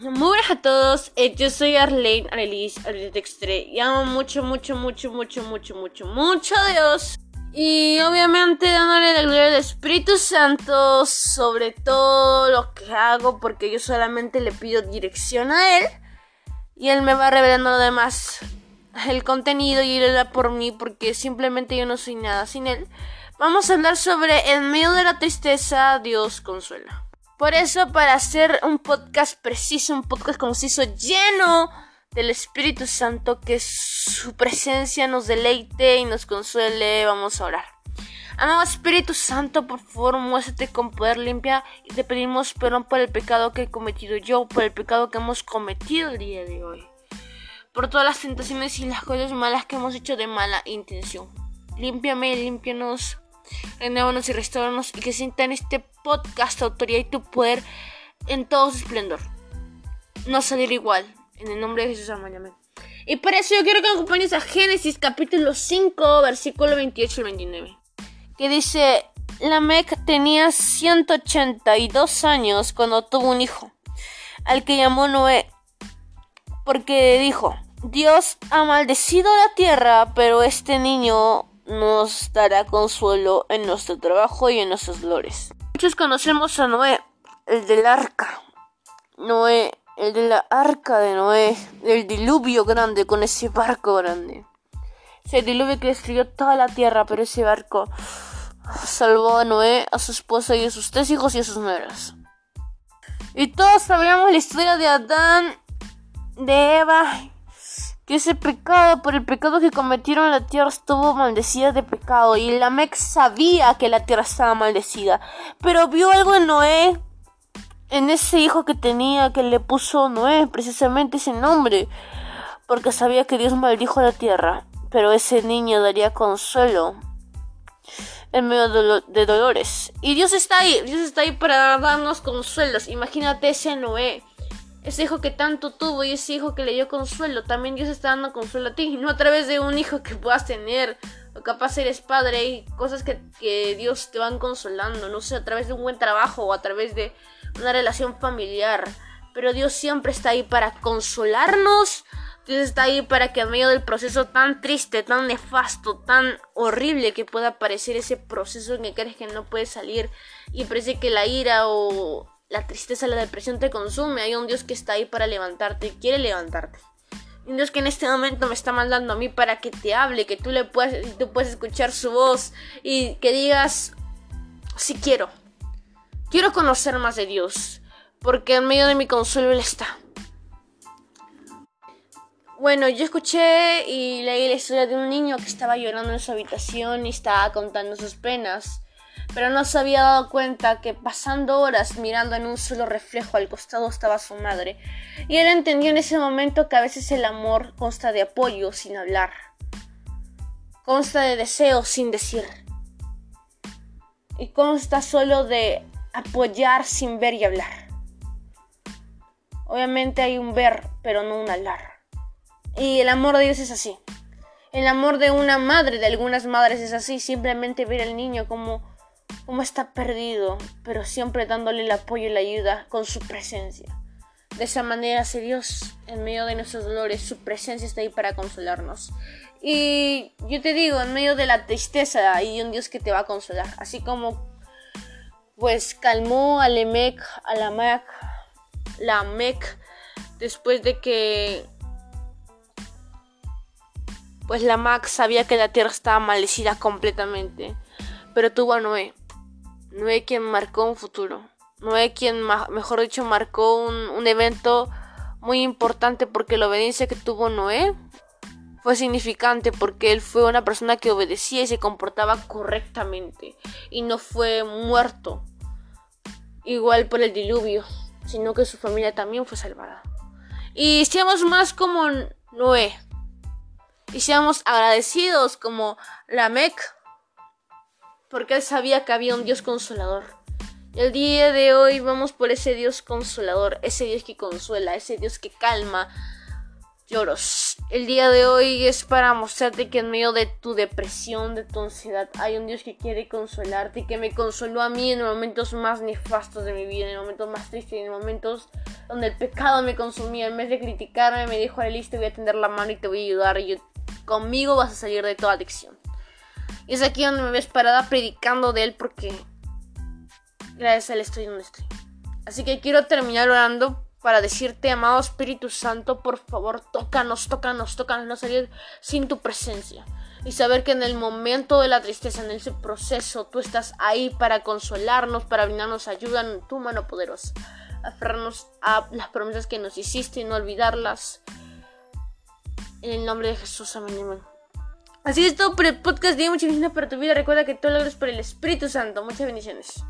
Muy buenas a todos, eh, yo soy Arlene Arelis Arletextre y amo mucho, mucho, mucho, mucho, mucho, mucho, mucho a Dios. Y obviamente dándole la gloria al Espíritu Santo sobre todo lo que hago porque yo solamente le pido dirección a Él y Él me va revelando lo demás, el contenido y Él da por mí porque simplemente yo no soy nada sin Él. Vamos a hablar sobre en medio de la tristeza Dios consuela. Por eso, para hacer un podcast preciso, un podcast conciso, lleno del Espíritu Santo, que su presencia nos deleite y nos consuele, vamos a orar. Amado Espíritu Santo, por favor, muéstrate con poder limpia y te pedimos perdón por el pecado que he cometido yo, por el pecado que hemos cometido el día de hoy, por todas las tentaciones y las cosas malas que hemos hecho de mala intención. Límpiame, límpianos renuévanos y restauranos y que sientan este podcast autoridad y tu poder en todo su esplendor. No salir igual. En el nombre de Jesús, amén. Y por eso yo quiero que acompañes a Génesis capítulo 5, versículo 28 al 29. Que dice, Lamec tenía 182 años cuando tuvo un hijo, al que llamó Noé, porque dijo, Dios ha maldecido la tierra, pero este niño nos dará consuelo en nuestro trabajo y en nuestros dolores. Muchos conocemos a Noé, el del arca. Noé, el de la arca de Noé, el diluvio grande con ese barco grande. Ese diluvio que destruyó toda la tierra, pero ese barco salvó a Noé, a su esposa y a sus tres hijos y a sus nueras. Y todos sabíamos la historia de Adán, de Eva que ese pecado, por el pecado que cometieron la tierra estuvo maldecida de pecado y Lamec sabía que la tierra estaba maldecida, pero vio algo en Noé, en ese hijo que tenía que le puso Noé, precisamente ese nombre, porque sabía que Dios maldijo la tierra, pero ese niño daría consuelo en medio de, dolores. Y Dios está ahí, Dios está ahí para darnos consuelos. Imagínate ese Noé ese hijo que tanto tuvo y ese hijo que le dio consuelo, también Dios está dando consuelo a ti, no a través de un hijo que puedas tener, o capaz eres padre y cosas que, que Dios te van consolando, no sé, a través de un buen trabajo o a través de una relación familiar, pero Dios siempre está ahí para consolarnos, Dios está ahí para que en medio del proceso tan triste, tan nefasto, tan horrible que pueda parecer ese proceso en que crees que no puedes salir y parece que la ira o la tristeza, la depresión te consume. Hay un Dios que está ahí para levantarte, quiere levantarte. Un Dios que en este momento me está mandando a mí para que te hable, que tú le puedas, tú escuchar su voz y que digas, sí quiero. Quiero conocer más de Dios, porque en medio de mi consuelo Él está. Bueno, yo escuché y leí la historia de un niño que estaba llorando en su habitación y estaba contando sus penas pero no se había dado cuenta que pasando horas mirando en un solo reflejo al costado estaba su madre, y él entendió en ese momento que a veces el amor consta de apoyo sin hablar, consta de deseo sin decir, y consta solo de apoyar sin ver y hablar. Obviamente hay un ver, pero no un hablar. Y el amor de Dios es así. El amor de una madre, de algunas madres es así, simplemente ver al niño como como está perdido, pero siempre dándole el apoyo y la ayuda con su presencia. De esa manera hace Dios en medio de nuestros dolores, su presencia está ahí para consolarnos. Y yo te digo, en medio de la tristeza hay un Dios que te va a consolar, así como pues calmó a Lemec, a la Mac, la Mec, después de que pues la Mac sabía que la tierra estaba maldecida completamente, pero tuvo a Noé Noé quien marcó un futuro. Noé quien, mejor dicho, marcó un, evento muy importante porque la obediencia que tuvo Noé fue significante porque él fue una persona que obedecía y se comportaba correctamente y no fue muerto igual por el diluvio, sino que su familia también fue salvada. Y seamos más como Noé y seamos agradecidos como Lamec porque él sabía que había un Dios consolador. El día de hoy vamos por ese Dios consolador, ese Dios que consuela, ese Dios que calma lloros. el día de hoy es para mostrarte que en medio de tu depresión, de tu ansiedad, hay un Dios que quiere consolarte y que me consoló a mí en los momentos más nefastos de mi vida, en momentos más tristes, en momentos donde el pecado me consumía. En vez de criticarme, me dijo, listo, voy a tender la mano y te voy a ayudar y conmigo vas a salir de toda adicción. Y es aquí donde me ves parada predicando de Él porque gracias a Él estoy donde estoy. Así que quiero terminar orando para decirte, amado Espíritu Santo, por favor, tócanos, tócanos, tócanos, no salir sin tu presencia. Y saber que en el momento de la tristeza, en ese proceso, tú estás ahí para consolarnos, para brindarnos ayuda en tu mano poderosa. Aferrarnos a las promesas que nos hiciste y no olvidarlas. En el nombre de Jesús, amén. amén. Así es todo por el podcast de Muchas bendiciones para tu vida. Recuerda que todo lo es por el Espíritu Santo. Muchas bendiciones.